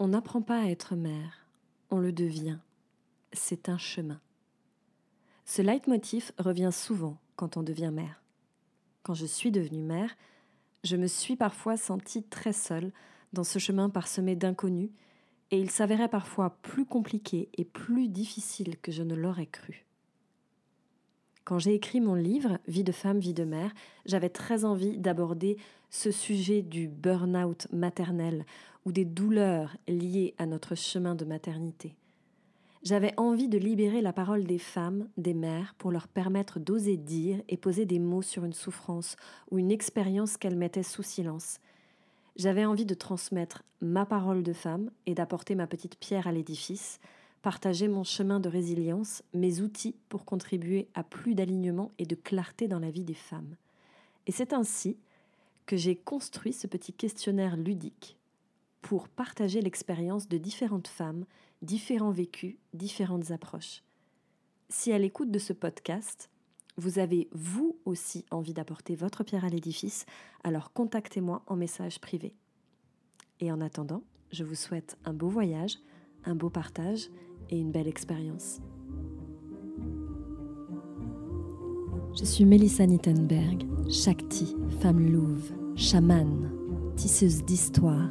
On n'apprend pas à être mère, on le devient. C'est un chemin. Ce leitmotiv revient souvent quand on devient mère. Quand je suis devenue mère, je me suis parfois sentie très seule dans ce chemin parsemé d'inconnus, et il s'avérait parfois plus compliqué et plus difficile que je ne l'aurais cru. Quand j'ai écrit mon livre Vie de femme, vie de mère, j'avais très envie d'aborder ce sujet du burn-out maternel ou des douleurs liées à notre chemin de maternité. J'avais envie de libérer la parole des femmes, des mères, pour leur permettre d'oser dire et poser des mots sur une souffrance ou une expérience qu'elles mettaient sous silence. J'avais envie de transmettre ma parole de femme et d'apporter ma petite pierre à l'édifice, partager mon chemin de résilience, mes outils pour contribuer à plus d'alignement et de clarté dans la vie des femmes. Et c'est ainsi que j'ai construit ce petit questionnaire ludique pour partager l'expérience de différentes femmes, différents vécus, différentes approches. Si à l'écoute de ce podcast, vous avez vous aussi envie d'apporter votre pierre à l'édifice, alors contactez-moi en message privé. Et en attendant, je vous souhaite un beau voyage, un beau partage et une belle expérience. Je suis Melissa Nittenberg, Shakti, femme louve, chamane, tisseuse d'histoire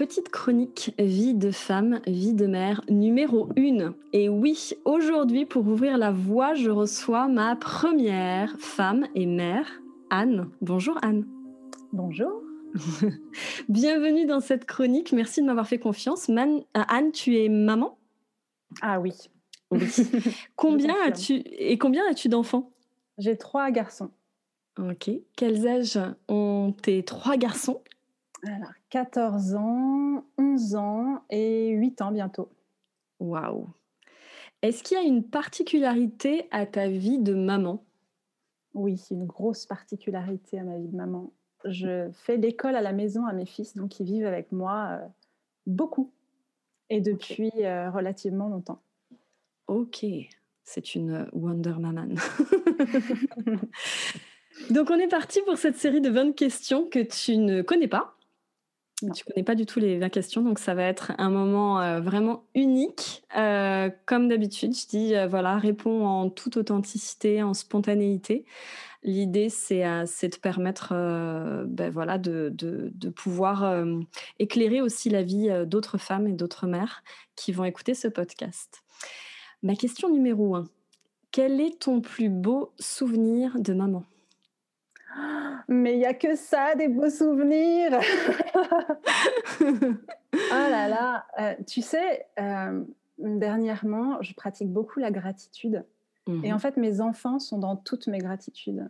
Petite chronique Vie de femme, vie de mère numéro 1. Et oui, aujourd'hui, pour ouvrir la voie, je reçois ma première femme et mère, Anne. Bonjour Anne. Bonjour. Bienvenue dans cette chronique. Merci de m'avoir fait confiance. Man, euh, Anne, tu es maman? Ah oui. combien as-tu et combien as-tu d'enfants? J'ai trois garçons. Ok. Quels âges ont tes trois garçons? Alors, 14 ans, 11 ans et 8 ans bientôt. Waouh. Est-ce qu'il y a une particularité à ta vie de maman? Oui, une grosse particularité à ma vie de maman. Je fais l'école à la maison à mes fils, donc ils vivent avec moi euh, beaucoup et depuis euh, relativement longtemps. Ok, c'est une Wonder Maman. donc on est parti pour cette série de 20 questions que tu ne connais pas. Tu connais pas du tout les 20 questions, donc ça va être un moment euh, vraiment unique. Euh, comme d'habitude, je dis, euh, voilà, réponds en toute authenticité, en spontanéité. L'idée, c'est de permettre ben, voilà, de, de, pouvoir éclairer aussi la vie d'autres femmes et d'autres mères qui vont écouter ce podcast. Ma question numéro 1. Quel est ton plus beau souvenir de maman? Mais il n'y a que ça, des beaux souvenirs. ah là là, euh, tu sais, euh, dernièrement, je pratique beaucoup la gratitude. Et en mmh fait, mes enfants sont dans toutes mes gratitudes.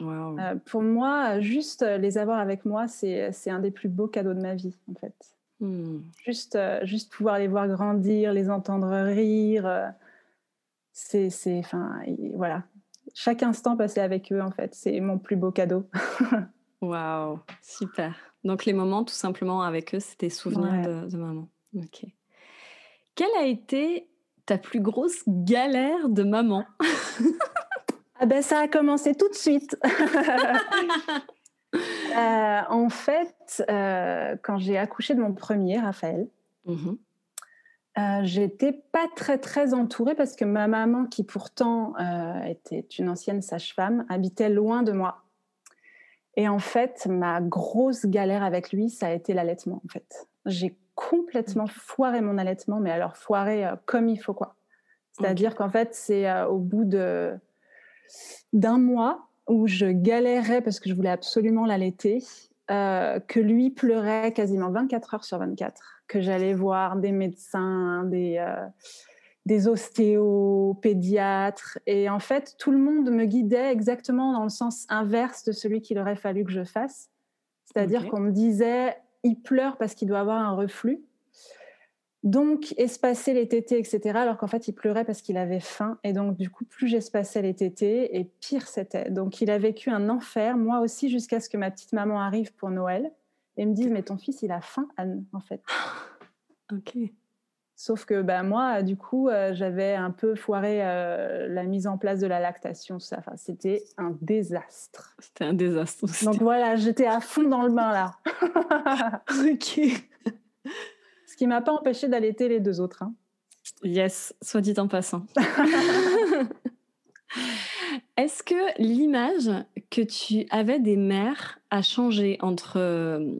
Euh, pour moi, juste les avoir avec moi, c'est un des plus beaux cadeaux de ma vie, en fait. Mmh. Juste, juste pouvoir les voir grandir, les entendre rire. c'est, enfin, voilà, chaque instant passé avec eux, en fait, c'est mon plus beau cadeau. Waouh, super. Donc les moments tout simplement avec eux, c'était souvenirs de, maman. Ok. Quelle a été ta plus grosse galère de maman? Ah ben ça a commencé tout de suite. Euh, en fait, euh, quand j'ai accouché de mon premier, Raphaël, mmh euh, j'étais pas très très entourée parce que ma maman, qui pourtant euh, était une ancienne sage-femme, habitait loin de moi. Et en fait, ma grosse galère avec lui, ça a été l'allaitement. En fait, j'ai complètement foiré mon allaitement, mais alors foiré euh, comme il faut quoi. C'est-à-dire qu'en fait, c'est au bout de d'un mois où je galérais parce que je voulais absolument l'allaiter que lui pleurait quasiment 24 heures sur 24, que j'allais voir des médecins, des, des ostéopédiatres. Et en fait, tout le monde me guidait exactement dans le sens inverse de celui qu'il aurait fallu que je fasse. C'est-à-dire qu'on me disait, il pleure parce qu'il doit avoir un reflux. Donc, espacer les tétés, etc. Alors qu'en fait, il pleurait parce qu'il avait faim. Et donc, du coup, plus j'espaçais les tétés, et pire c'était. Donc, il a vécu un enfer, moi aussi, jusqu'à ce que ma petite maman arrive pour Noël et me dise, mais ton fils, il a faim, Anne, en fait. ok. Sauf que ben, moi, du coup, euh, j'avais un peu foiré euh, la mise en place de la lactation. Ça. Enfin, c'était un désastre. C'était un désastre. Donc voilà, j'étais à fond dans le bain là. ok. Ce qui m'a pas empêché d'allaiter les deux autres. Hein. Yes, soit dit en passant. Est-ce que l'image que tu avais des mères a changé entre euh,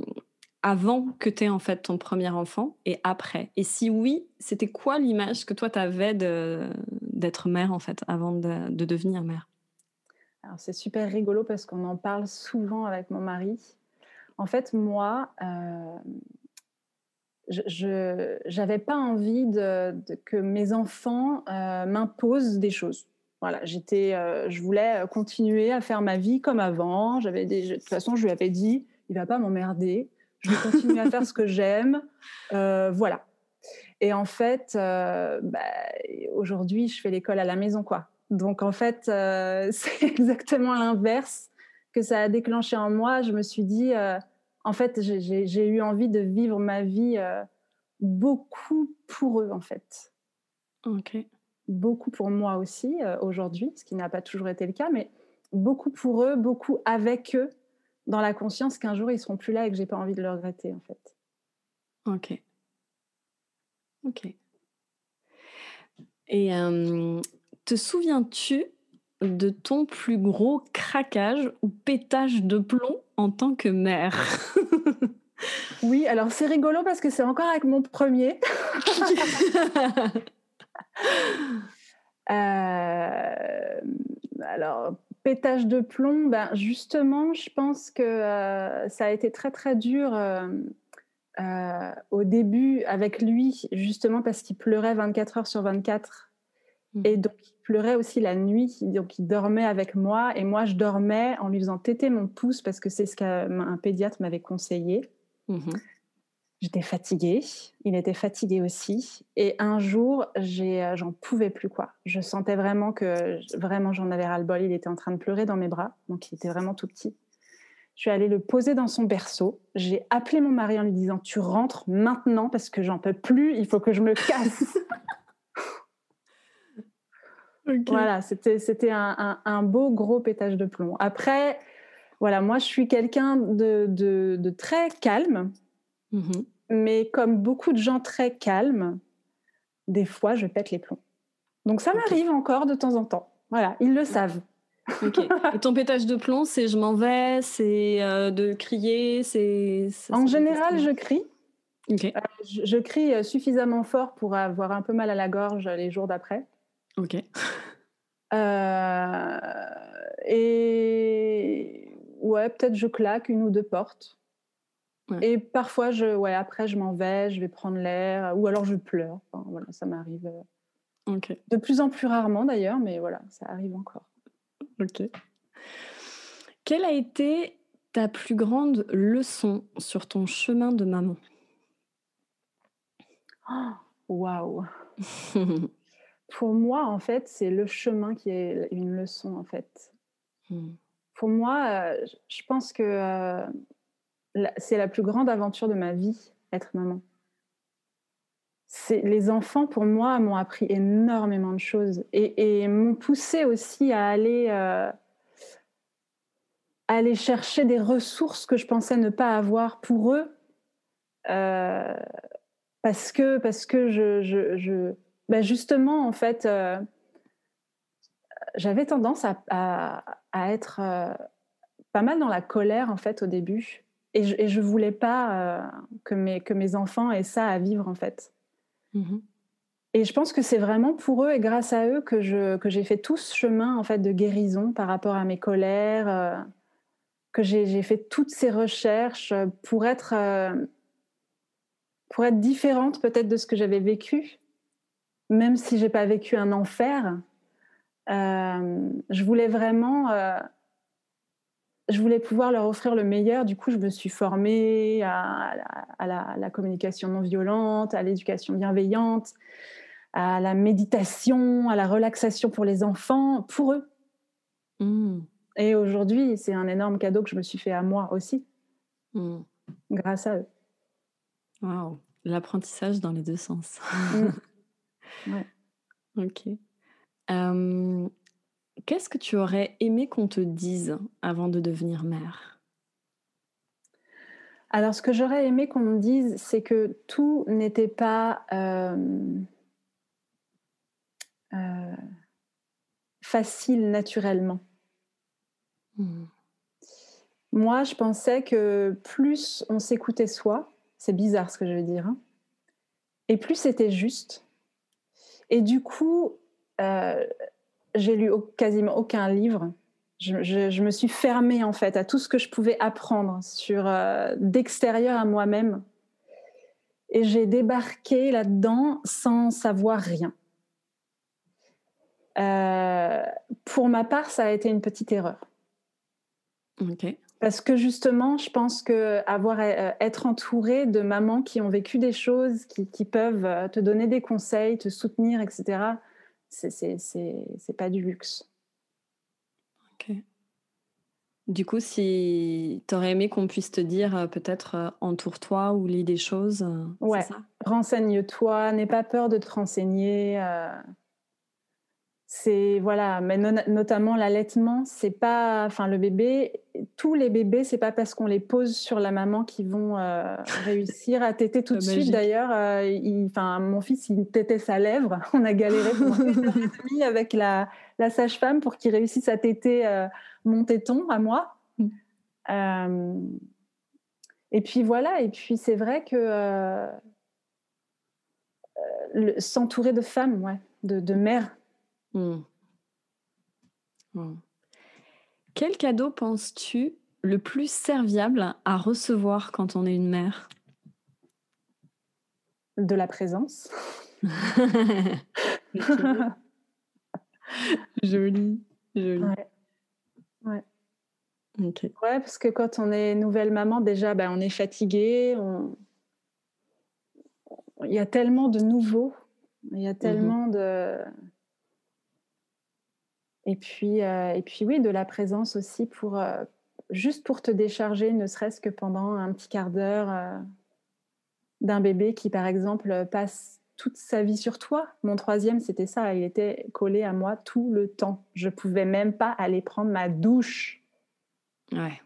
avant que tu aies en fait ton premier enfant et après? Et si oui, c'était quoi l'image que toi tu avais d'être mère en fait avant de, devenir mère? Alors c'est super rigolo parce qu'on en parle souvent avec mon mari. En fait, moi, euh, je n'avais pas envie que mes enfants euh, m'imposent des choses. Voilà, j'étais, euh, je voulais continuer à faire ma vie comme avant. J'avais de toute façon, je lui avais dit, il va pas m'emmerder je vais continuer à faire ce que j'aime. Euh, voilà. Et en fait, euh, bah, aujourd'hui, je fais l'école à la maison, quoi. Donc en fait, euh, c'est exactement l'inverse que ça a déclenché en moi. Je me suis dit, en fait, j'ai eu envie de vivre ma vie beaucoup pour eux, en fait. Ok. Beaucoup pour moi aussi aujourd'hui, ce qui n'a pas toujours été le cas, mais beaucoup pour eux, beaucoup avec eux dans la conscience qu'un jour ils seront plus là et que j'ai pas envie de le regretter en fait. Ok. Ok. Et te souviens-tu de ton plus gros craquage ou pétage de plomb en tant que mère Oui, alors c'est rigolo parce que c'est encore avec mon premier. euh, alors, pétage de plomb, ben justement, je pense que euh, ça a été très très dur euh, au début avec lui, justement parce qu'il pleurait 24 heures sur 24. Mmh. Et donc, il pleurait aussi la nuit. Donc, il dormait avec moi. Et moi, je dormais en lui faisant téter mon pouce parce que c'est ce qu'un pédiatre m'avait conseillé. Mmh J'étais fatiguée, il était fatigué aussi. Et un jour, euh, j'en pouvais plus quoi. Je sentais vraiment que vraiment j'en avais ras le bol. Il était en train de pleurer dans mes bras, donc il était vraiment tout petit. Je suis allée le poser dans son berceau. J'ai appelé mon mari en lui disant "Tu rentres maintenant parce que j'en peux plus. Il faut que je me casse." Voilà, c'était c'était un, un, beau gros pétage de plomb. Après, voilà, moi je suis quelqu'un de, de, de très calme. Mmh Mais comme beaucoup de gens très calmes, des fois, je pète les plombs. Donc ça m'arrive encore de temps en temps. Voilà, ils le savent. Et ton pétage de plomb, c'est je m'en vais, c'est euh, de crier, c'est. En général, je crie. Euh, je, crie suffisamment fort pour avoir un peu mal à la gorge les jours d'après. Ok. et ouais, peut-être je claque une ou deux portes. Et parfois, je, ouais, après, je m'en vais, je vais prendre l'air, ou alors je pleure. voilà, ça m'arrive. Euh, de plus en plus rarement d'ailleurs, mais voilà, ça arrive encore. Ok. Quelle a été ta plus grande leçon sur ton chemin de maman? Waouh Pour moi, en fait, c'est le chemin qui est une leçon, en fait. Hmm. Pour moi, euh, je pense que euh, c'est la plus grande aventure de ma vie, être maman. Les enfants, pour moi, m'ont appris énormément de choses et, m'ont poussé aussi à aller, euh, aller chercher des ressources que je pensais ne pas avoir pour eux. Parce que, parce que je, je, ben justement, en fait, euh, j'avais tendance à, à être pas mal dans la colère, en fait, au début. Et je, ne voulais pas euh, que, mes, que mes enfants aient ça à vivre en fait. Mmh et je pense que c'est vraiment pour eux et grâce à eux que, je, que j'ai fait tout ce chemin en fait de guérison par rapport à mes colères, euh, que j'ai fait toutes ces recherches pour être, pour être différente peut-être de ce que j'avais vécu, même si j'ai pas vécu un enfer. je voulais vraiment je voulais pouvoir leur offrir le meilleur. Du coup, je me suis formée à, la, communication non violente, à l'éducation bienveillante, à la méditation, à la relaxation pour les enfants, pour eux. Mmh. Et aujourd'hui, c'est un énorme cadeau que je me suis fait à moi aussi, mmh. grâce à eux. Waouh, l'apprentissage dans les deux sens. Mmh. ouais. Ok. Qu'est-ce que tu aurais aimé qu'on te dise avant de devenir mère? Alors, ce que j'aurais aimé qu'on me dise, c'est que tout n'était pas euh, euh, facile naturellement. Hmm. Moi, je pensais que plus on s'écoutait soi, c'est bizarre ce que je veux dire, hein, et plus c'était juste. Et du coup, euh, j'ai lu quasiment aucun livre. Je, me suis fermée en fait à tout ce que je pouvais apprendre sur euh, d'extérieur à moi-même, et j'ai débarqué là-dedans sans savoir rien. Euh, pour ma part, ça a été une petite erreur. Parce que justement, je pense que avoir euh, être entouré de mamans qui ont vécu des choses, qui, qui peuvent te donner des conseils, te soutenir, etc c'est pas du luxe. Ok. Du coup, si tu aurais aimé qu'on puisse te dire euh, peut-être euh, entoure-toi ou lis des choses, euh, ouais. Renseigne-toi, n'aie pas peur de te renseigner c'est voilà, mais notamment l'allaitement, c'est pas, enfin le bébé, tous les bébés, c'est pas parce qu'on les pose sur la maman qu'ils vont euh, réussir à téter tout de suite. D'ailleurs, euh, enfin mon fils, il tétait sa lèvre. On a galéré avec la, la sage-femme pour qu'il réussisse à téter euh, mon téton à moi. Mm. et puis voilà, et puis c'est vrai que s'entourer de femmes, ouais, de, de mères Hmm. Hmm. Quel cadeau penses-tu le plus serviable à recevoir quand on est une mère? De la présence. joli, joli. Ouais. Ouais. ouais. parce que quand on est nouvelle maman, déjà, ben, on est fatigué. Il y a tellement de nouveaux. Il y a mmh tellement de et puis, euh, et puis oui, de la présence aussi pour euh, juste pour te décharger, ne serait-ce que pendant un petit quart d'heure euh, d'un bébé qui, par exemple, passe toute sa vie sur toi. Mon troisième, c'était ça. Il était collé à moi tout le temps. Je pouvais même pas aller prendre ma douche. Ouais.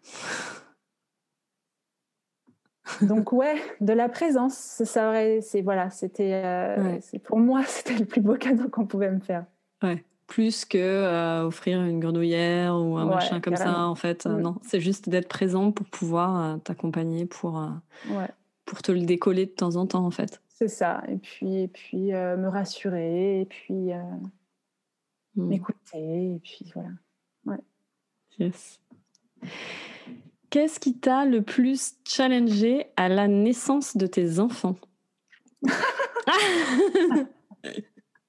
Donc ouais, de la présence, ça aurait, c'est voilà, c'était, pour moi, c'était le plus beau cadeau qu'on pouvait me faire. Ouais plus que euh, offrir une grenouillère ou un machin comme ça en fait euh, non. C'est juste d'être présent pour pouvoir euh, t'accompagner pour pour te le décoller de temps en temps en fait. C'est ça. Et puis et puis me rassurer et puis hmm. m'écouter et puis voilà. Ouais. Yes. Qu'est-ce qui t'a le plus challengé à la naissance de tes enfants?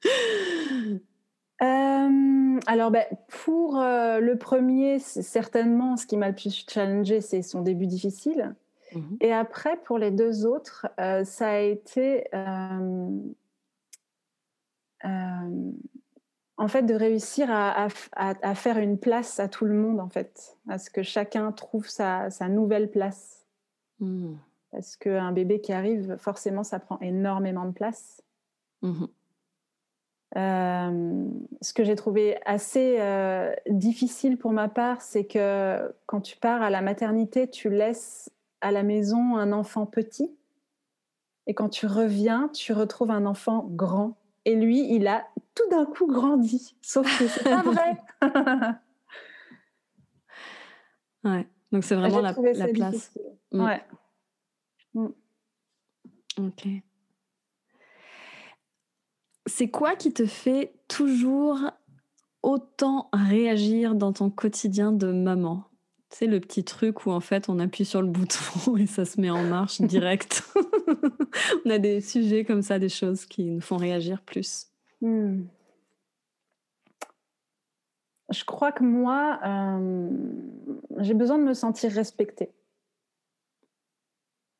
Euh, alors, ben, pour euh, le premier, certainement, ce qui m'a le plus challengé, c'est son début difficile. Mhm. Et après, pour les deux autres, euh, ça a été en fait de réussir à, faire une place à tout le monde, en fait, à ce que chacun trouve sa, nouvelle place. Mhm. Parce qu'un bébé qui arrive, forcément, ça prend énormément de place. Mhm. Ce que j'ai trouvé assez euh, difficile pour ma part, c'est que quand tu pars à la maternité, tu laisses à la maison un enfant petit. Et quand tu reviens, tu retrouves un enfant grand. Et lui, il a tout d'un coup grandi. Sauf que c'est pas vrai. ouais. Donc c'est vraiment la, la place. Mm. Ouais. Mm. Ok. C'est quoi qui te fait toujours autant réagir dans ton quotidien de maman? C'est le petit truc où en fait on appuie sur le bouton et ça se met en marche direct. on a des sujets comme ça, des choses qui nous font réagir plus. Hmm. Je crois que moi, euh, j'ai besoin de me sentir respectée.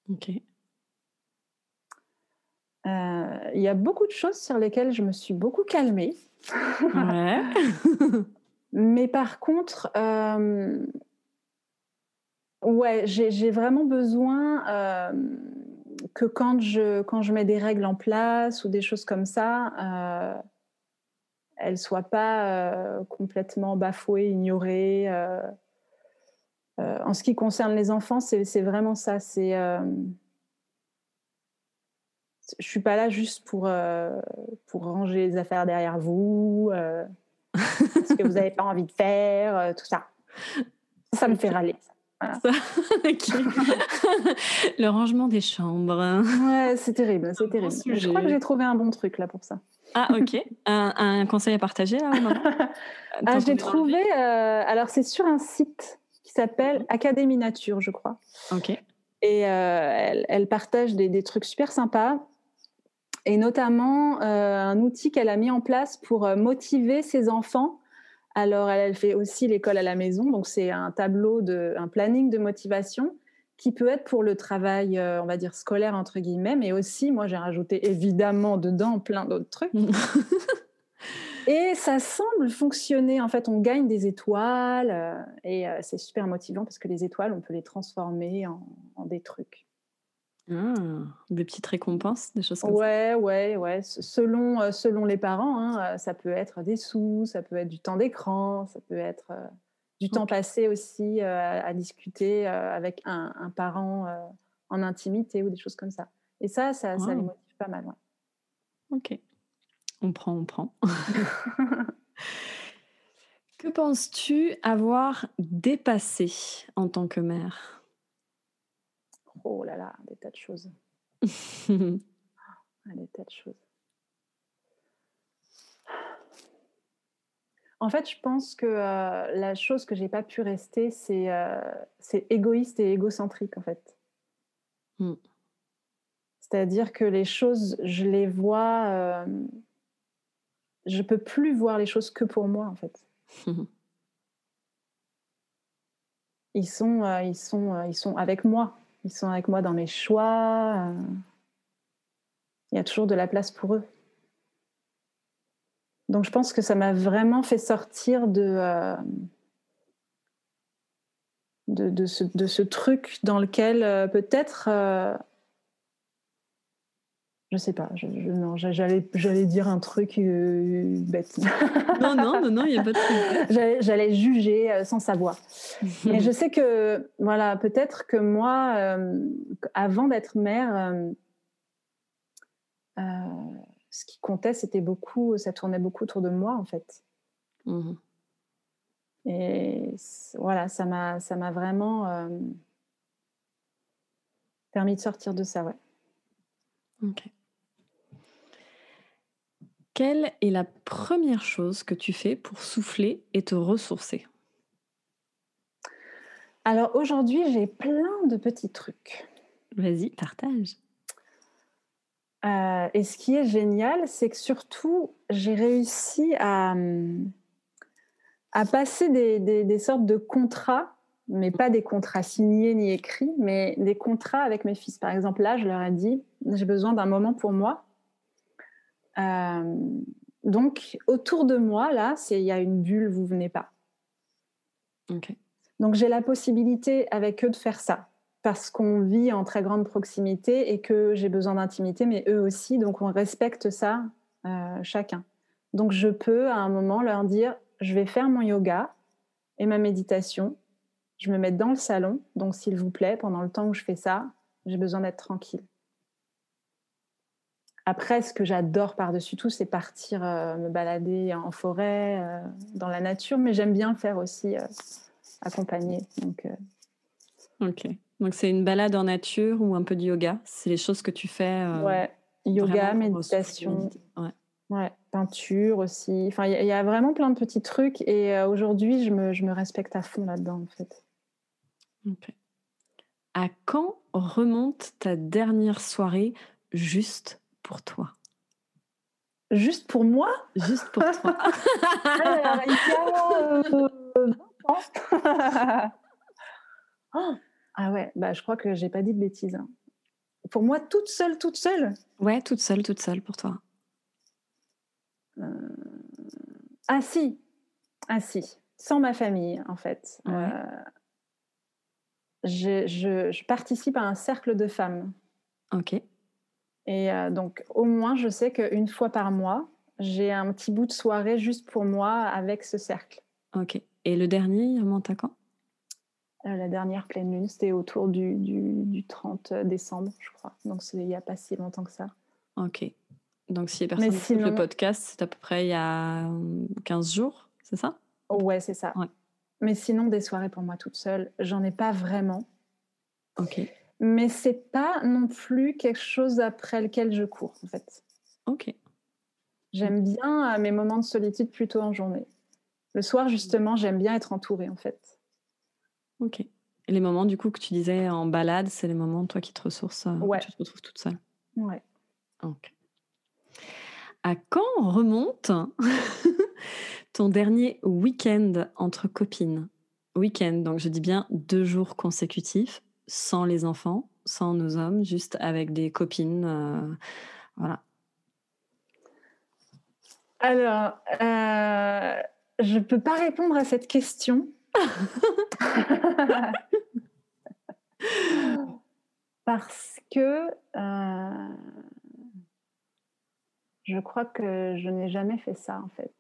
Ok. Euh, il y a beaucoup de choses sur lesquelles je me suis beaucoup calmée. Ouais. Mais par contre, euh, ouais, j'ai vraiment besoin euh, que quand je, quand je mets des règles en place ou des choses comme ça, euh, elles ne soient pas complètement bafouées, ignorées. en ce qui concerne les enfants, c'est vraiment ça. C'est je suis pas là juste pour, pour ranger les affaires derrière vous ce que vous n'avez pas envie de faire, euh, tout ça. Ça me fait râler. le rangement des chambres. Ouais, c'est terrible, c'est terrible. Je crois que j'ai trouvé un bon truc là pour ça. Ah ok. un, conseil à partager là ah, J'ai trouvé. Euh, alors c'est sur un site qui s'appelle Académie Nature, je crois. Ok. Et euh, elle, partage des, des, trucs super sympas et notamment euh, un outil qu'elle a mis en place pour euh, motiver ses enfants. Alors, elle, fait aussi l'école à la maison, donc c'est un tableau, de, un planning de motivation qui peut être pour le travail, euh, on va dire scolaire entre guillemets, mais aussi, moi j'ai rajouté évidemment dedans plein d'autres trucs. et ça semble fonctionner. En fait, on gagne des étoiles et c'est super motivant parce que les étoiles, on peut les transformer en des trucs. Ah, des petites récompenses, des choses comme ouais, ça. Ouais, ouais, Selon, euh, selon les parents, hein, euh, ça peut être des sous, ça peut être du temps d'écran, ça peut être euh, du temps passé aussi à discuter avec un, parent en intimité ou des choses comme ça. Et ça, ça, ça les motive pas mal. Ok. On prend, on prend. que penses-tu avoir dépassé en tant que mère? Oh là là, des tas de choses. Ah, des tas de choses. En fait, je pense que euh, la chose que j'ai pas pu rester, c'est euh, égoïste et égocentrique, en fait. Hmm. C'est-à-dire que les choses, je les vois, euh, je peux plus voir les choses que pour moi, en fait. ils sont, euh, ils sont, ils sont avec moi. Ils sont avec moi dans mes choix. Euh. Il y a toujours de la place pour eux. Donc je pense que ça m'a vraiment fait sortir de, euh, de, ce, truc dans lequel euh, peut-être je sais pas, je, non, j'allais, j'allais dire un truc euh, bête. non, non, non, non, il n'y a pas de truc. J'allais, juger euh, sans savoir. Mais je sais que, voilà, peut-être que moi, euh, avant d'être mère, ce qui comptait, c'était beaucoup, ça tournait beaucoup autour de moi, en fait. Mmh Et voilà, ça m'a, ça m'a vraiment permis de sortir de ça, ouais. Ok. Quelle est la première chose que tu fais pour souffler et te ressourcer? Alors aujourd'hui, j'ai plein de petits trucs. Vas-y, partage. Euh, et ce qui est génial, c'est que surtout, j'ai réussi à, à passer des, des, sortes de contrats, mais pas des contrats signés ni écrits, mais des contrats avec mes fils. Par exemple, là, je leur ai dit, j'ai besoin d'un moment pour moi. Euh, donc, autour de moi, là, il y a une bulle, vous venez pas. Donc, j'ai la possibilité avec eux de faire ça parce qu'on vit en très grande proximité et que j'ai besoin d'intimité, mais eux aussi. Donc, on respecte ça euh, chacun. Donc, je peux à un moment leur dire je vais faire mon yoga et ma méditation. Je me mets dans le salon. Donc, s'il vous plaît, pendant le temps où je fais ça, j'ai besoin d'être tranquille. Après, ce que j'adore par-dessus tout, c'est partir euh, me balader en forêt, euh, dans la nature, mais j'aime bien faire aussi euh, accompagner. Donc, ok. Donc c'est une balade en nature ou un peu de yoga? C'est les choses que tu fais Ouais, yoga, méditation. Ouais. ouais. peinture aussi. Enfin, il y, a vraiment plein de petits trucs et aujourd'hui, je me, je me respecte à fond là-dedans en fait. À quand remonte ta dernière soirée juste pour toi Juste pour moi? Juste pour toi. oh, ah ouais, bah, je crois que j'ai pas dit de bêtises. Hein. Pour moi, toute seule, toute seule Ouais, toute seule, toute seule pour toi. Euh, ah si, ah si, sans ma famille en fait. Euh, je, participe à un cercle de femmes. Ok. Et euh, donc au moins je sais qu'une fois par mois, j'ai un petit bout de soirée juste pour moi avec ce cercle. Ok. Et le dernier, il remonte à quand? La dernière pleine lune, c'était autour du, du, 30 décembre, je crois. Donc il n'y a pas si longtemps que ça. Ok. Donc, si personne sinon... le podcast, c'est à peu près il y a 15 jours, c'est ça? Ouais, c'est ça. Mais sinon, des soirées pour moi toute seule, j'en ai pas vraiment. Ok. Mais c'est pas non plus quelque chose après lequel je cours, en fait. Ok. J'aime bien euh, mes moments de solitude plutôt en journée. Le soir, justement, j'aime bien être entourée, en fait. Ok. Et les moments, du coup, que tu disais en balade, c'est les moments, toi, qui te ressources, euh, ouais. tu te retrouves toute seule? Ouais. Ok. À quand remonte ton dernier week-end entre copines? Week-end, donc je dis bien deux jours consécutifs, sans les enfants, sans nos hommes, juste avec des copines. Euh, voilà. Alors, euh, je ne peux pas répondre à cette question. Parce que euh, je crois que je n'ai jamais fait ça, en fait.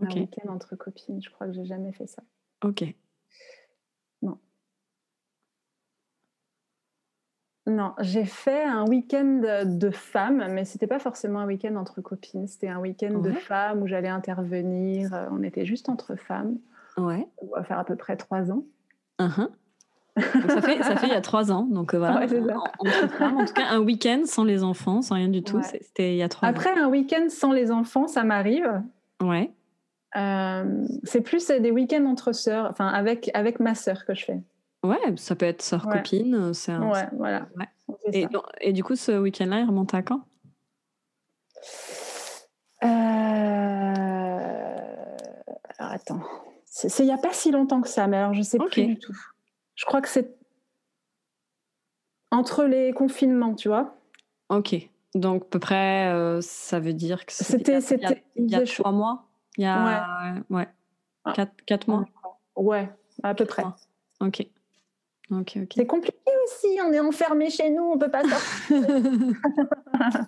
Un week-end entre copines, je crois que j'ai jamais fait ça. Ok. Non. Non, j'ai fait un week-end de femmes, mais c'était pas forcément un week-end entre copines. C'était un week-end de femmes où j'allais intervenir. Euh, on était juste entre femmes. Ouais. On va faire à peu près trois ans. Uh ça, fait, ça fait il y a trois ans. Donc euh, voilà. en, tout cas, un week-end sans les enfants, sans rien du tout. C'était il y a trois Après, un week-end sans les enfants, ça m'arrive. Ouais. Euh, c'est plus des week-ends entre sœurs, enfin avec, avec ma sœur que je fais. Ouais, ça peut être sœur-copine. Euh, c'est Ouais, voilà. Et, et, du coup, ce week-end-là, il remonte à quand? Alors attends. C'est il n'y a pas si longtemps que ça, mais alors je ne sais plus du tout. Je crois que c'est entre les confinements, tu vois. Ok. Donc, à peu près, euh, ça veut dire que c'était il y a, trois mois? Il y a ouais. Ah. Quatre, mois? Ouais, à peu près. Ok. C'est compliqué aussi, on est enfermé chez nous, on peut pas sortir.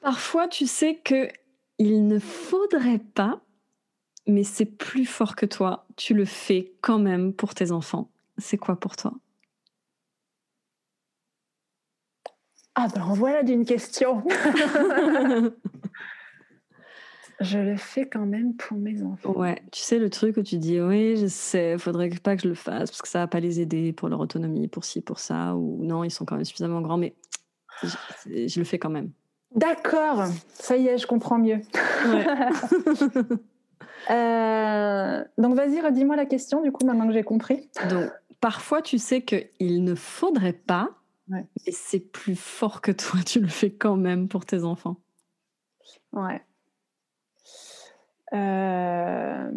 Parfois, tu sais que il ne faudrait pas mais c'est plus fort que toi. Tu le fais quand même pour tes enfants. C'est quoi pour toi? Ah ben voilà d'une question. je le fais quand même pour mes enfants. Ouais, tu sais le truc où tu dis oui, je sais, faudrait pas que je le fasse parce que ça va pas les aider pour leur autonomie, pour ci, pour ça, ou non, ils sont quand même suffisamment grands, mais je, je le fais quand même. D'accord, ça y est, je comprends mieux. Ouais. Euh, donc vas-y, redis-moi la question du coup maintenant que j'ai compris. Donc parfois tu sais qu'il ne faudrait pas, mais c'est plus fort que toi, tu le fais quand même pour tes enfants. Ouais. Euh,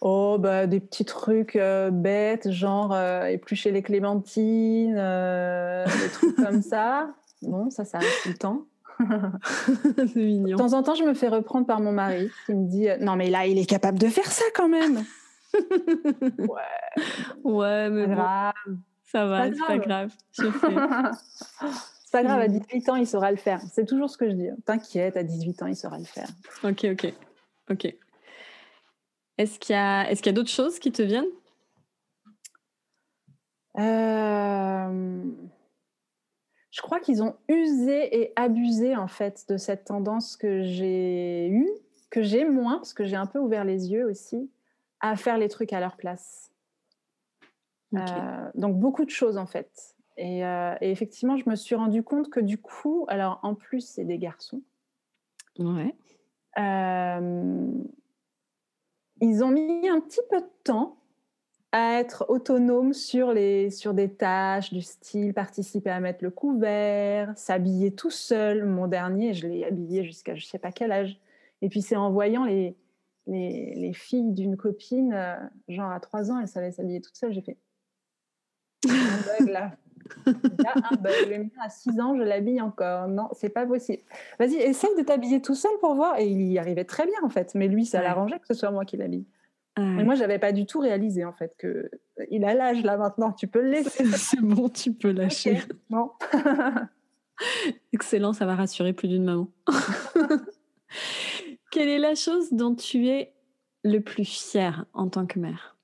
oh, bah, des petits trucs euh, bêtes, genre éplucher les clémentines, des trucs comme ça. Bon, ça, ça arrive tout le temps. c'est mignon. De temps en temps, je me fais reprendre par mon mari qui me dit Non, mais là, il est capable de faire ça quand même. ouais. Ouais, mais grave. ça va, c'est pas grave. C'est pas grave, à 18 ans, il saura le faire. C'est toujours ce que je dis. T'inquiète, à 18 ans, il saura le faire. Ok, ok. Ok. Est-ce qu'il y a d'autres choses qui te viennent? Euh je crois qu'ils ont usé et abusé en fait de cette tendance que j'ai eue, que j'ai moins, parce que j'ai un peu ouvert les yeux aussi, à faire les trucs à leur place. Euh, donc beaucoup de choses en fait. Euh, et, effectivement, je me suis rendu compte que du coup, alors en plus, c'est des garçons. Ouais. Euh, ils ont mis un petit peu de temps à être autonome sur, les, sur des tâches du style participer à mettre le couvert, s'habiller tout seul. Mon dernier, je l'ai habillé jusqu'à je ne sais pas quel âge. Et puis c'est en voyant les, les, les filles d'une copine, euh, genre à 3 ans, elle savait s'habiller toute seule. J'ai fait bug là. Il y a un bug. à 6 ans, je l'habille encore. Non, c'est pas possible. Vas-y, essaye de t'habiller tout seul pour voir. Et il y arrivait très bien en fait. Mais lui, ça l'arrangeait que ce soit moi qui l'habille. Mais moi, j'avais pas du tout réalisé en fait que il a l'âge là maintenant. Tu peux le laisser. C'est bon, tu peux lâcher. Bon. Excellent, ça va rassurer plus d'une maman. Quelle est la chose dont tu es le plus fière en tant que mère?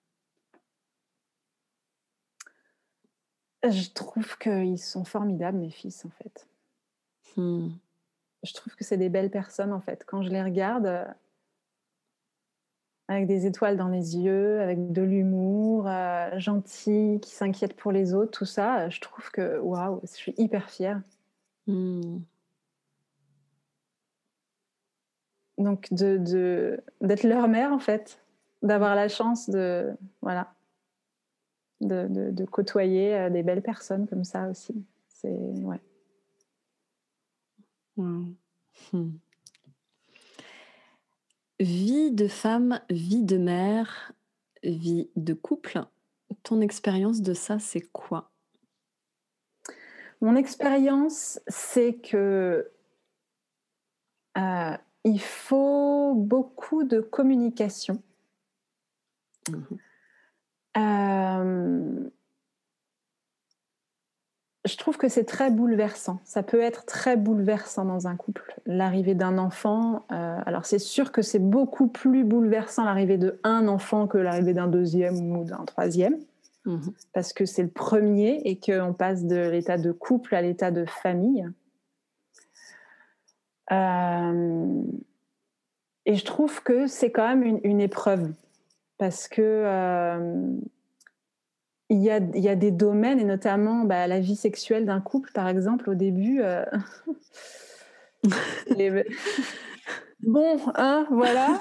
Je trouve qu'ils sont formidables, mes fils, en fait. Hmm. Je trouve que c'est des belles personnes, en fait. Quand je les regarde, euh, avec des étoiles dans les yeux, avec de l'humour, euh, gentils, qui s'inquiètent pour les autres, tout ça, je trouve que, waouh, je suis hyper fière. Hmm. Donc, de, de, d'être leur mère, en fait, d'avoir la chance de, voilà, de, de, de, côtoyer euh, des belles personnes comme ça aussi. C'est, ouais. Hmm. Vie de femme, vie de mère, vie de couple. Ton expérience de ça, c'est quoi? Mon expérience, c'est que euh, il faut beaucoup de communication. Mmh euh, je trouve que c'est très bouleversant. Ça peut être très bouleversant dans un couple. L'arrivée d'un enfant, euh, alors c'est sûr que c'est beaucoup plus bouleversant l'arrivée de un enfant que l'arrivée d'un deuxième ou d'un troisième, mmh parce que c'est le premier et qu'on passe de l'état de couple à l'état de famille. Euh, et je trouve que c'est quand même une, épreuve parce que euh, il, y a, il y, a, des domaines et notamment bah, la vie sexuelle d'un couple, par exemple, au début. Euh, bon, hein, voilà.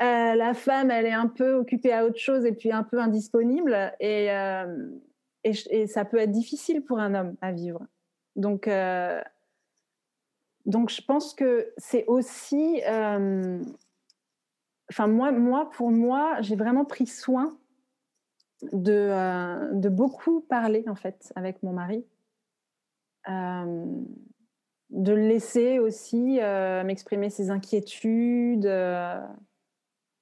la femme, elle est un peu occupée à autre chose et puis un peu indisponible. Et, et, et ça peut être difficile pour un homme à vivre. Donc, donc, je pense que c'est aussi. Euh, enfin, moi, moi, pour moi, j'ai vraiment pris soin de, euh, de, beaucoup parler, en fait, avec mon mari. Euh, de le laisser aussi m'exprimer ses inquiétudes,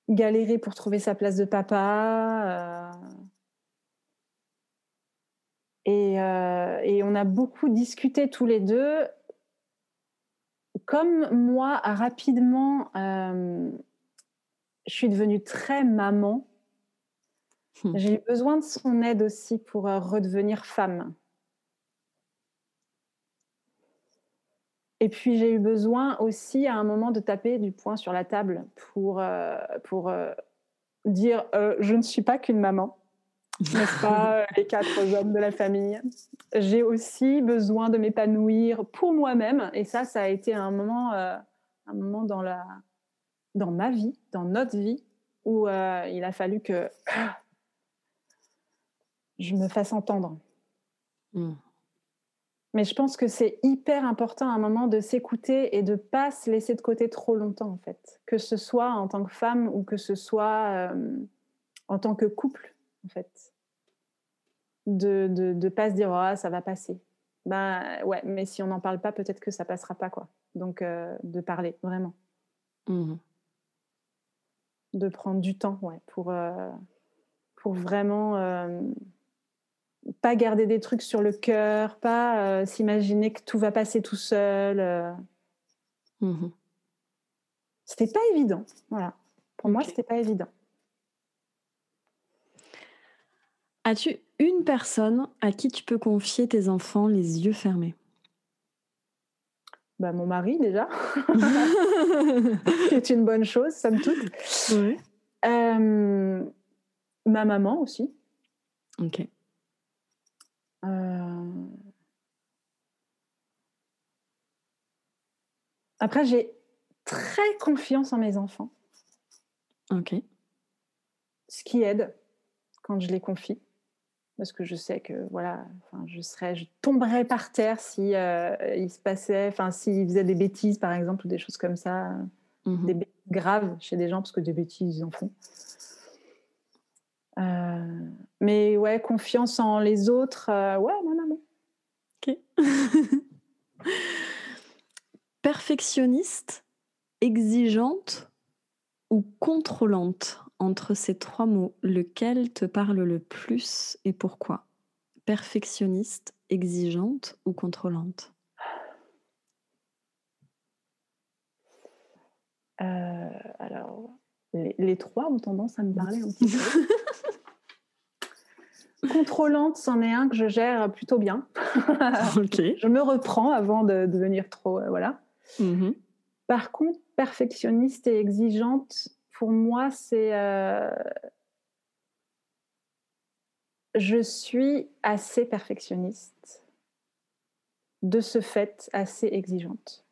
galérer pour trouver sa place de papa. Et, et, on a beaucoup discuté tous les deux comme moi, rapidement, euh, je suis devenue très maman, hmm. j'ai eu besoin de son aide aussi pour euh, redevenir femme. Et puis j'ai eu besoin aussi à un moment de taper du poing sur la table pour, euh, pour dire je ne suis pas qu'une maman n'est-ce pas, euh, les quatre hommes de la famille. J'ai aussi besoin de m'épanouir pour moi-même, et ça, ça a été un moment, euh, un moment dans, la, dans ma vie, dans notre vie, où euh, il a fallu que je me fasse entendre. Hmm. Mais je pense que c'est hyper important à un moment de s'écouter et de pas se laisser de côté trop longtemps, en fait. Que ce soit en tant que femme ou que ce soit en tant que couple, en fait de ne de, pas se dire oh, ça va passer. Ben ouais, mais si on n'en parle pas, peut-être que ça passera pas quoi. Donc euh, de parler vraiment, mmh de prendre du temps ouais pour euh, pour vraiment euh, pas garder des trucs sur le cœur, pas s'imaginer que tout va passer tout seul. Mmh c'était pas évident, voilà. Pour moi, c'était pas évident. As-tu une personne à qui tu peux confier tes enfants les yeux fermés? Bah, Mon mari déjà, c'est une bonne chose, somme toute. Oui. Euh, ma maman aussi. Ok. Euh, après, j'ai très confiance en mes enfants. Ok ce qui aide quand je les confie parce que je sais que voilà, enfin, je serais, je tomberais par terre si euh, il se passait, enfin, s'ils faisaient des bêtises par exemple ou des choses comme ça, mmh des bêtises graves chez des gens parce que des bêtises ils en font. Euh, mais ouais, confiance en les autres, euh, ouais, non, non, non. Ok. Perfectionniste, exigeante ou contrôlante? Entre ces trois mots, lequel te parle le plus et pourquoi? Perfectionniste, exigeante ou contrôlante? Euh, Alors, les, trois ont tendance à me parler un petit peu. Contrôlante, c'en est un que je gère plutôt bien. je me reprends avant de devenir trop. Euh, voilà. Mm-hmm. Par contre, perfectionniste et exigeante, pour moi, c'est... Euh, je suis assez perfectionniste, de ce fait assez exigeante.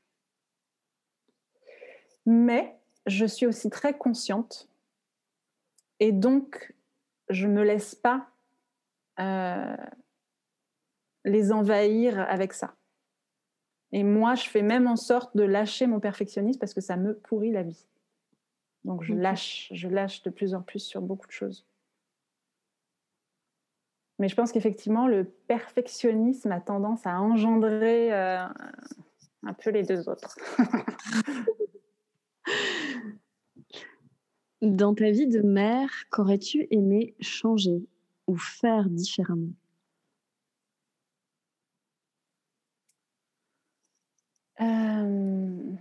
Mais je suis aussi très consciente et donc je ne me laisse pas euh, les envahir avec ça. Et moi, je fais même en sorte de lâcher mon perfectionnisme parce que ça me pourrit la vie. Donc je lâche, je lâche de plus en plus sur beaucoup de choses. Mais je pense qu'effectivement, le perfectionnisme a tendance à engendrer euh, un peu les deux autres. Dans ta vie de mère, qu'aurais-tu aimé changer ou faire différemment? Euh...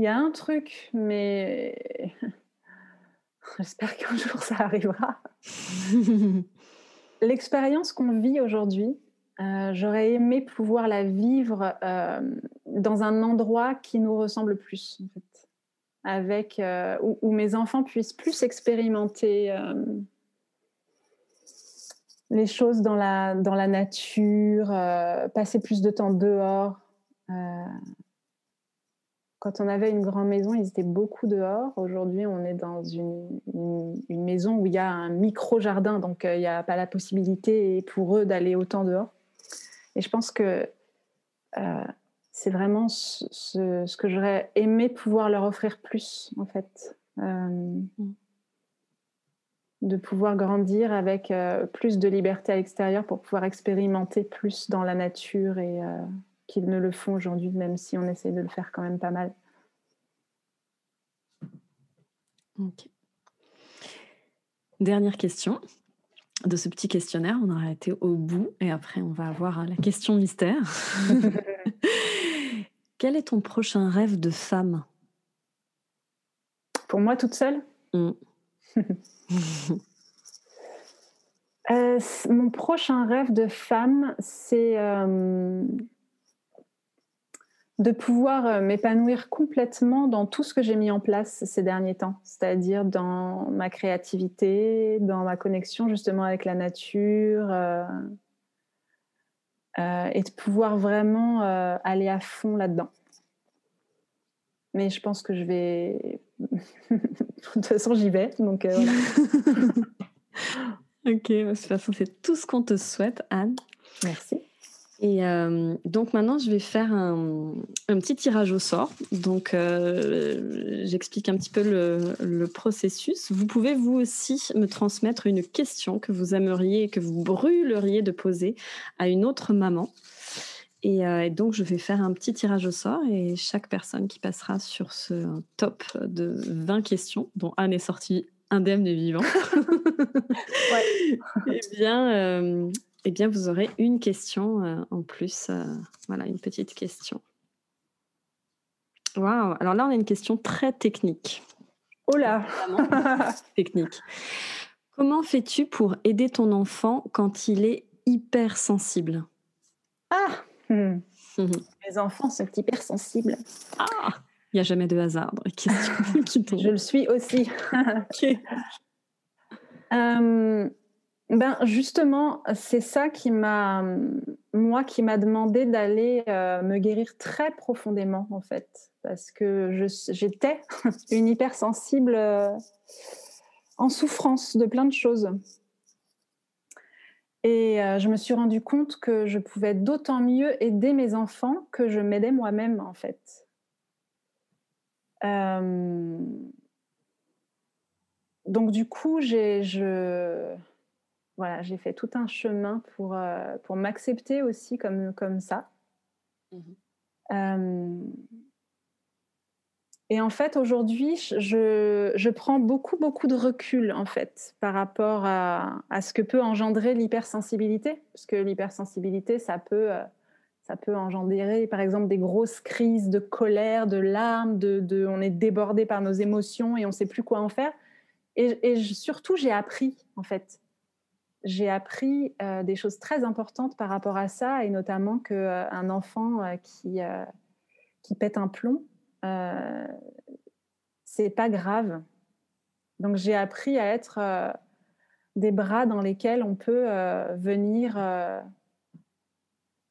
Il y a un truc, mais j'espère qu'un jour ça arrivera. L'expérience qu'on vit aujourd'hui, euh, j'aurais aimé pouvoir la vivre euh, dans un endroit qui nous ressemble plus, en fait, avec euh, où, mes enfants puissent plus expérimenter les choses dans la dans la nature, passer plus de temps dehors quand on avait une grande maison, ils étaient beaucoup dehors. Aujourd'hui, on est dans une, maison où il y a un micro-jardin, donc euh, il n'y a pas la possibilité pour eux d'aller autant dehors. Et je pense que euh, c'est vraiment ce, que j'aurais aimé pouvoir leur offrir plus, en fait. Euh, de pouvoir grandir avec plus de liberté à l'extérieur pour pouvoir expérimenter plus dans la nature et qu'ils ne le font aujourd'hui, même si on essaie de le faire quand même pas mal. Dernière question de ce petit questionnaire. On aura été au bout et après on va avoir la question mystère. Quel est ton prochain rêve de femme? Pour moi toute seule? Mm. euh, Mon prochain rêve de femme, c'est euh, de pouvoir euh, m'épanouir complètement dans tout ce que j'ai mis en place ces derniers temps, c'est-à-dire dans ma créativité, dans ma connexion justement avec la nature, euh, euh, et de pouvoir vraiment aller à fond là-dedans. Mais je pense que je vais... de toute façon, j'y vais, donc voilà. ok, de toute façon, c'est tout ce qu'on te souhaite, Anne. Merci. Et euh, donc maintenant, je vais faire un, petit tirage au sort. Donc, euh, j'explique un petit peu le, processus. Vous pouvez vous aussi me transmettre une question que vous aimeriez, que vous brûleriez de poser à une autre maman. Et, euh, et, donc, je vais faire un petit tirage au sort et chaque personne qui passera sur ce top de 20 questions, dont Anne est sortie indemne et vivant, ouais. eh bien, eh bien, vous aurez une question euh, en plus. Euh, voilà, une petite question. Waouh Alors là, on a une question très technique. Oh là Technique. Comment fais-tu pour aider ton enfant quand il est hypersensible? Ah hmm. Mes enfants sont hypersensibles. Ah Il n'y a jamais de hasard dans les questions qui Je le suis aussi. ok. Euh, ben justement, c'est ça qui m'a, moi, qui m'a demandé d'aller euh, me guérir très profondément, en fait, parce que j'étais une hypersensible en souffrance de plein de choses. Et je me suis rendu compte que je pouvais d'autant mieux aider mes enfants que je m'aidais moi-même, en fait. donc, du coup, j'ai voilà, fait tout un chemin pour, pour m'accepter aussi comme, comme ça. Mmh et en fait, aujourd'hui, je, je, prends beaucoup, beaucoup de recul, en fait, par rapport à, à ce que peut engendrer l'hypersensibilité. Parce que l'hypersensibilité, ça peut, euh, ça peut engendrer, par exemple, des grosses crises de colère, de larmes, de, de on est débordé par nos émotions et on ne sait plus quoi en faire. Et, et surtout, j'ai appris, en fait. J'ai appris euh, des choses très importantes par rapport à ça, et notamment qu'un euh, enfant qui, qui pète un plomb, euh, c'est pas grave. Donc j'ai appris à être euh, des bras dans lesquels on peut euh, venir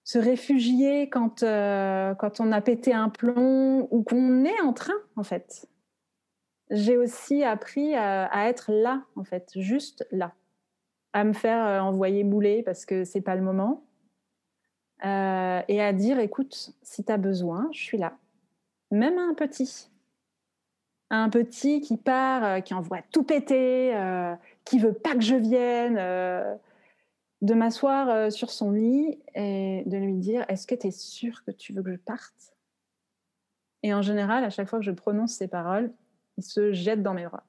se réfugier quand, quand on a pété un plomb ou qu'on est en train, en fait. J'ai aussi appris à, être là, en fait, juste là. À me faire envoyer bouler parce que c'est pas le moment. et à dire, écoute, si tu as besoin, je suis là même un petit. Un petit qui part, euh, qui envoie tout péter, euh, qui veut pas que je vienne, euh, de m'asseoir sur son lit et de lui dire Est-ce que tu es sûr que tu veux que je parte? Et en général, à chaque fois que je prononce ces paroles, il se jette dans mes bras.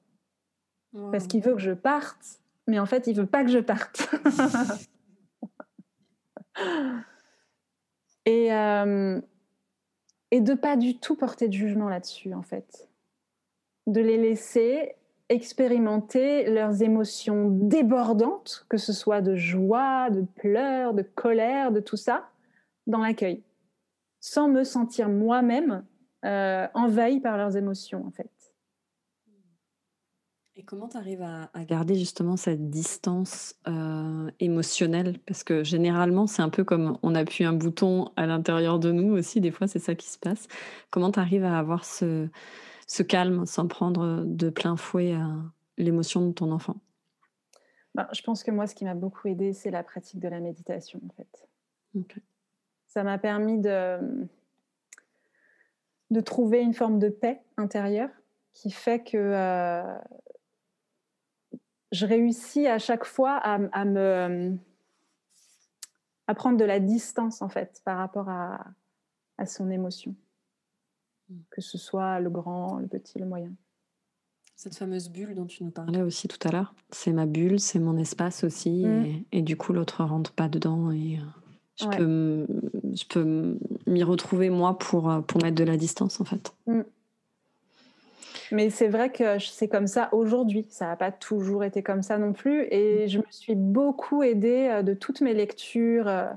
Parce qu'il veut que je parte, mais en fait, il veut pas que je parte. et, et de pas du tout porter de jugement là-dessus, en fait. De les laisser expérimenter leurs émotions débordantes, que ce soit de joie, de pleurs, de colère, de tout ça, dans l'accueil, sans me sentir moi-même euh, envahie par leurs émotions, en fait. Et comment tu arrives à, garder justement cette distance euh, émotionnelle? Parce que généralement, c'est un peu comme on appuie un bouton à l'intérieur de nous aussi, des fois c'est ça qui se passe. Comment tu arrives à avoir ce, ce, calme sans prendre de plein fouet à l'émotion de ton enfant? Ben, Je pense que moi, ce qui m'a beaucoup aidé, c'est la pratique de la méditation en fait. Ça m'a permis de, de trouver une forme de paix intérieure qui fait que euh, je réussis à chaque fois à, me à prendre de la distance en fait par rapport à, à son émotion, que ce soit le grand, le petit, le moyen. Cette fameuse bulle dont tu nous parlais aussi tout à l'heure, c'est ma bulle, c'est mon espace aussi, mm. et, du coup l'autre rentre pas dedans et euh, je peux je peux m'y retrouver moi pour euh, pour mettre de la distance en fait. Mm. Mais c'est vrai que c'est comme ça aujourd'hui. Ça n'a pas toujours été comme ça non plus. Et je me suis beaucoup aidée euh, de toutes mes lectures euh,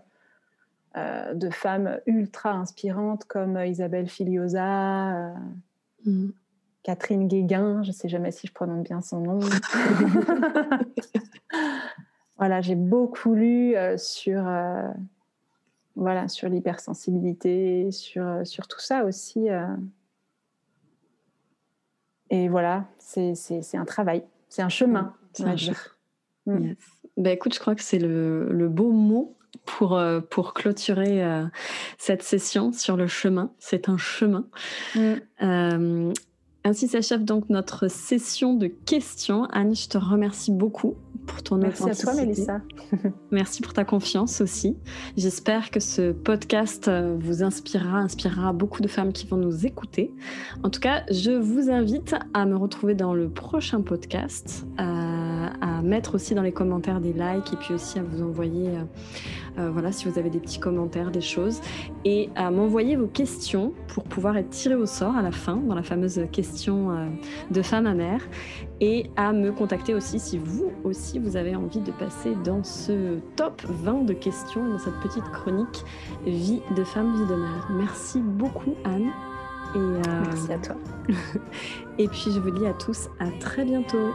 euh, de femmes ultra inspirantes comme Isabelle Filiosa, mm. Catherine Guéguin, je ne sais jamais si je prononce bien son nom. voilà, j'ai beaucoup lu sur, voilà, sur l'hypersensibilité, sur, sur tout ça aussi. Et voilà, c'est un travail, c'est un chemin, on va dire. Mm. Bah, écoute, je crois que c'est le, le, beau mot pour, euh, pour clôturer euh, cette session sur le chemin. C'est un chemin. Mm. Euh, ainsi s'achève donc notre session de questions. Anne, je te remercie beaucoup pour ton Merci à toi, Mélissa. Merci pour ta confiance aussi. J'espère que ce podcast euh, vous inspirera, inspirera beaucoup de femmes qui vont nous écouter. En tout cas, je vous invite à me retrouver dans le prochain podcast, euh, à mettre aussi dans les commentaires des likes et puis aussi à vous envoyer euh, euh, voilà, si vous avez des petits commentaires, des choses, et à m'envoyer vos questions pour pouvoir être tiré au sort à la fin, dans la fameuse question euh, de femme à mère, et à me contacter aussi si vous aussi vous avez envie de passer dans ce top 20 de questions, dans cette petite chronique vie de femme, vie de mère. Merci beaucoup Anne. Et, euh, Merci à toi. et puis je vous dis à tous à très bientôt.